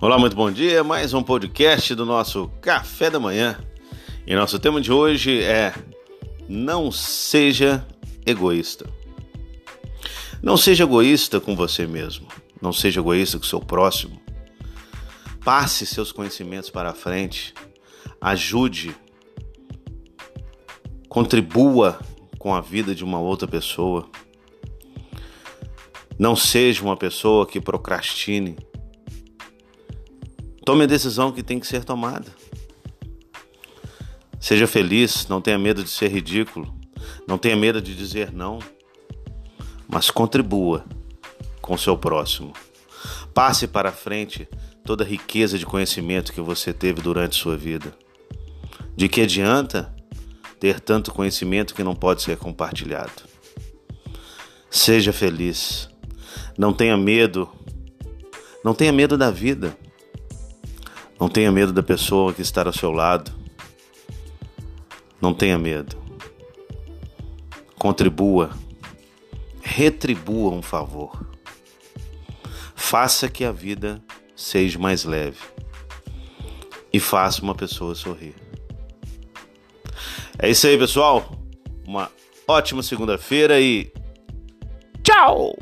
Olá, muito bom dia. Mais um podcast do nosso Café da Manhã. E nosso tema de hoje é Não seja egoísta. Não seja egoísta com você mesmo. Não seja egoísta com seu próximo. Passe seus conhecimentos para frente. Ajude. Contribua com a vida de uma outra pessoa. Não seja uma pessoa que procrastine Tome a decisão que tem que ser tomada. Seja feliz, não tenha medo de ser ridículo, não tenha medo de dizer não, mas contribua com o seu próximo. Passe para frente toda a riqueza de conhecimento que você teve durante sua vida. De que adianta ter tanto conhecimento que não pode ser compartilhado? Seja feliz. Não tenha medo. Não tenha medo da vida. Não tenha medo da pessoa que está ao seu lado. Não tenha medo. Contribua. Retribua um favor. Faça que a vida seja mais leve. E faça uma pessoa sorrir. É isso aí, pessoal. Uma ótima segunda-feira e tchau!